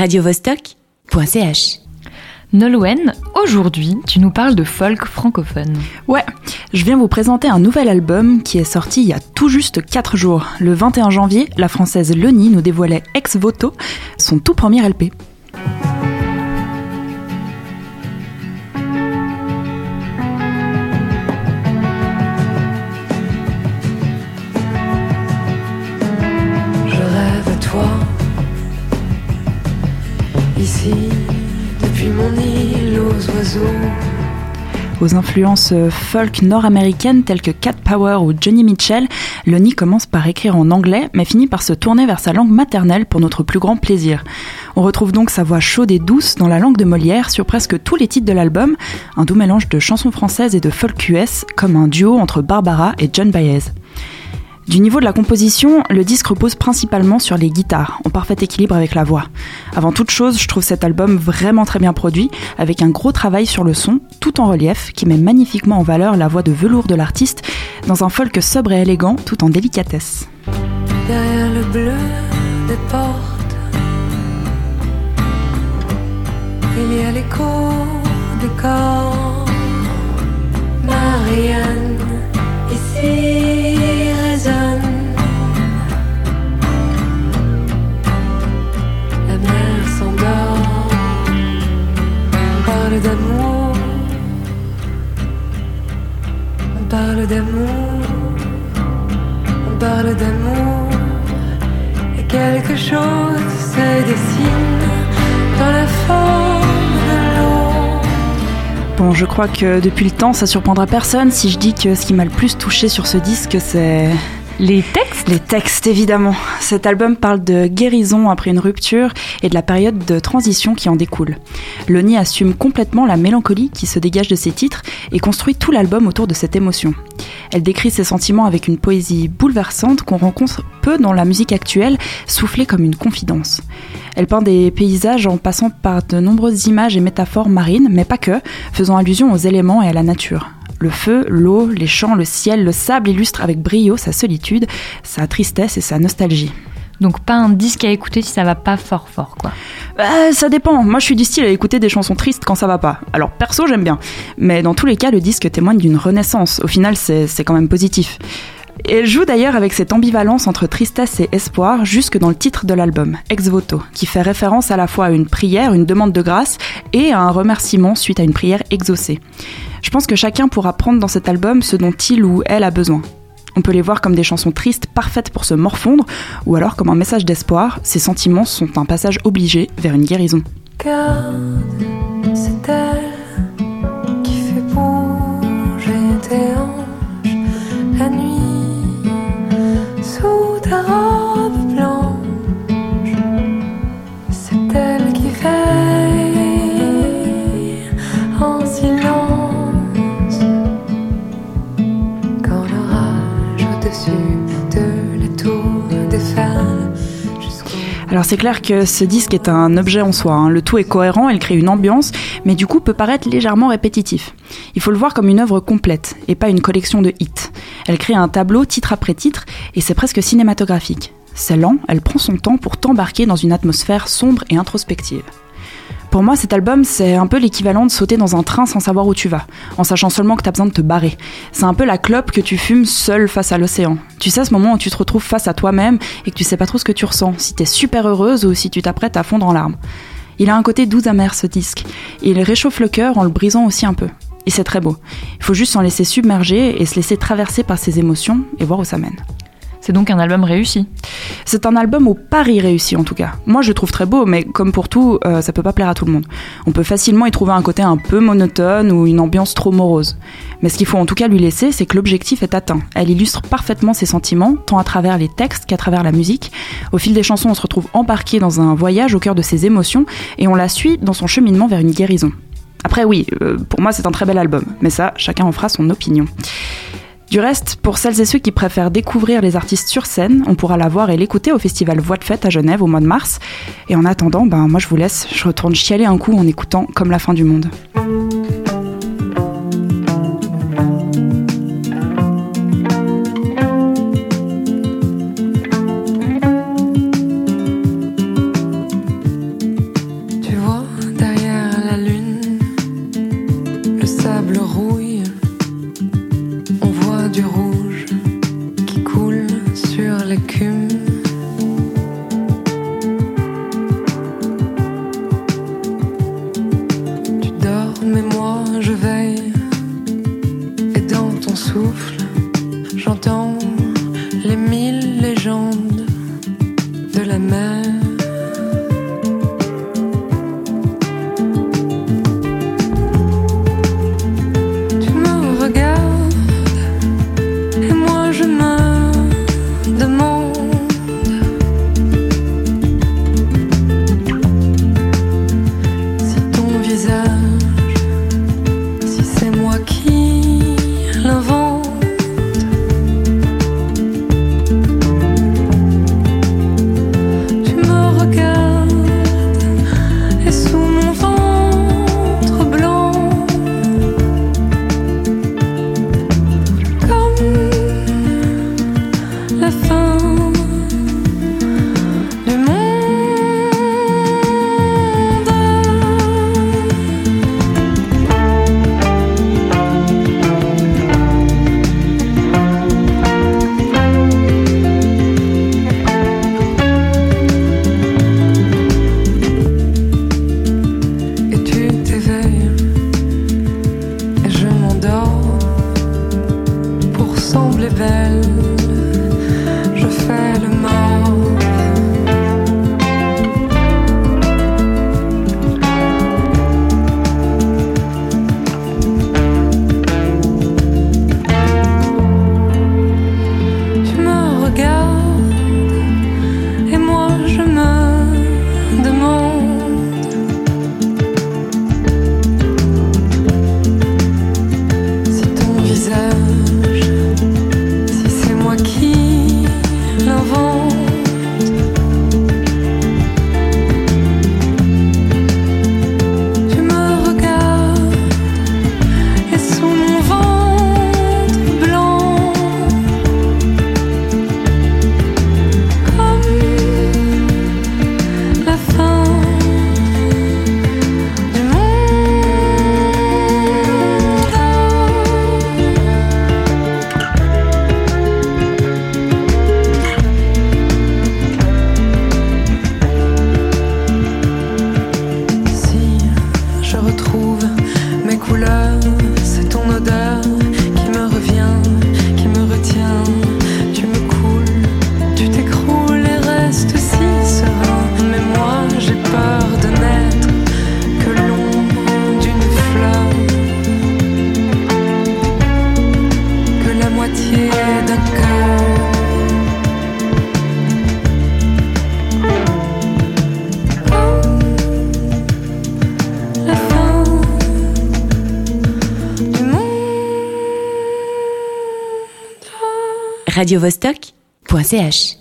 radiovostok.ch. Nolwenn, aujourd'hui, tu nous parles de folk francophone. Ouais, je viens vous présenter un nouvel album qui est sorti il y a tout juste 4 jours. Le 21 janvier, la française Leni nous dévoilait Ex Voto, son tout premier LP. Aux. Aux influences folk nord-américaines telles que Cat Power ou Johnny Mitchell, Leni commence par écrire en anglais mais finit par se tourner vers sa langue maternelle pour notre plus grand plaisir. On retrouve donc sa voix chaude et douce dans la langue de Molière sur presque tous les titres de l'album, un doux mélange de chansons françaises et de folk US comme un duo entre Barbara et John Baez. Du niveau de la composition, le disque repose principalement sur les guitares, en parfait équilibre avec la voix. Avant toute chose, je trouve cet album vraiment très bien produit, avec un gros travail sur le son, tout en relief, qui met magnifiquement en valeur la voix de velours de l'artiste, dans un folk sobre et élégant, tout en délicatesse. Parle d'amour. On parle d'amour. Et quelque chose se dessine dans la forme de l'eau. Bon, je crois que depuis le temps, ça surprendra personne si je dis que ce qui m'a le plus touché sur ce disque, c'est Les textes? Les textes, évidemment. Cet album parle de guérison après une rupture et de la période de transition qui en découle. Loni assume complètement la mélancolie qui se dégage de ses titres et construit tout l'album autour de cette émotion. Elle décrit ses sentiments avec une poésie bouleversante qu'on rencontre peu dans la musique actuelle, soufflée comme une confidence. Elle peint des paysages en passant par de nombreuses images et métaphores marines, mais pas que, faisant allusion aux éléments et à la nature. Le feu, l'eau, les champs, le ciel, le sable illustrent avec brio sa solitude, sa tristesse et sa nostalgie. Donc pas un disque à écouter si ça va pas fort fort quoi. Euh, ça dépend. Moi, je suis du style à écouter des chansons tristes quand ça va pas. Alors, perso, j'aime bien. Mais dans tous les cas, le disque témoigne d'une renaissance. Au final, c'est c'est quand même positif. Elle joue d'ailleurs avec cette ambivalence entre tristesse et espoir jusque dans le titre de l'album, Ex Voto, qui fait référence à la fois à une prière, une demande de grâce, et à un remerciement suite à une prière exaucée. Je pense que chacun pourra prendre dans cet album ce dont il ou elle a besoin. On peut les voir comme des chansons tristes parfaites pour se morfondre, ou alors comme un message d'espoir, ces sentiments sont un passage obligé vers une guérison. probably Alors c'est clair que ce disque est un objet en soi, hein. le tout est cohérent, elle crée une ambiance, mais du coup peut paraître légèrement répétitif. Il faut le voir comme une œuvre complète, et pas une collection de hits. Elle crée un tableau titre après titre, et c'est presque cinématographique. C'est lent, elle prend son temps pour t'embarquer dans une atmosphère sombre et introspective. Pour moi, cet album, c'est un peu l'équivalent de sauter dans un train sans savoir où tu vas, en sachant seulement que t'as besoin de te barrer. C'est un peu la clope que tu fumes seul face à l'océan. Tu sais, ce moment où tu te retrouves face à toi-même et que tu sais pas trop ce que tu ressens, si t'es super heureuse ou si tu t'apprêtes à fondre en larmes. Il a un côté doux amer ce disque, il réchauffe le cœur en le brisant aussi un peu. Et c'est très beau. Il faut juste s'en laisser submerger et se laisser traverser par ses émotions et voir où ça mène. C'est donc un album réussi. C'est un album au pari réussi en tout cas. Moi je le trouve très beau, mais comme pour tout, euh, ça peut pas plaire à tout le monde. On peut facilement y trouver un côté un peu monotone ou une ambiance trop morose. Mais ce qu'il faut en tout cas lui laisser, c'est que l'objectif est atteint. Elle illustre parfaitement ses sentiments, tant à travers les textes qu'à travers la musique. Au fil des chansons, on se retrouve embarqué dans un voyage au cœur de ses émotions et on la suit dans son cheminement vers une guérison. Après oui, euh, pour moi c'est un très bel album, mais ça, chacun en fera son opinion. Du reste, pour celles et ceux qui préfèrent découvrir les artistes sur scène, on pourra la voir et l'écouter au festival Voix de Fête à Genève au mois de mars. Et en attendant, ben moi je vous laisse, je retourne chialer un coup en écoutant Comme la fin du monde. Then. radiovostok.ch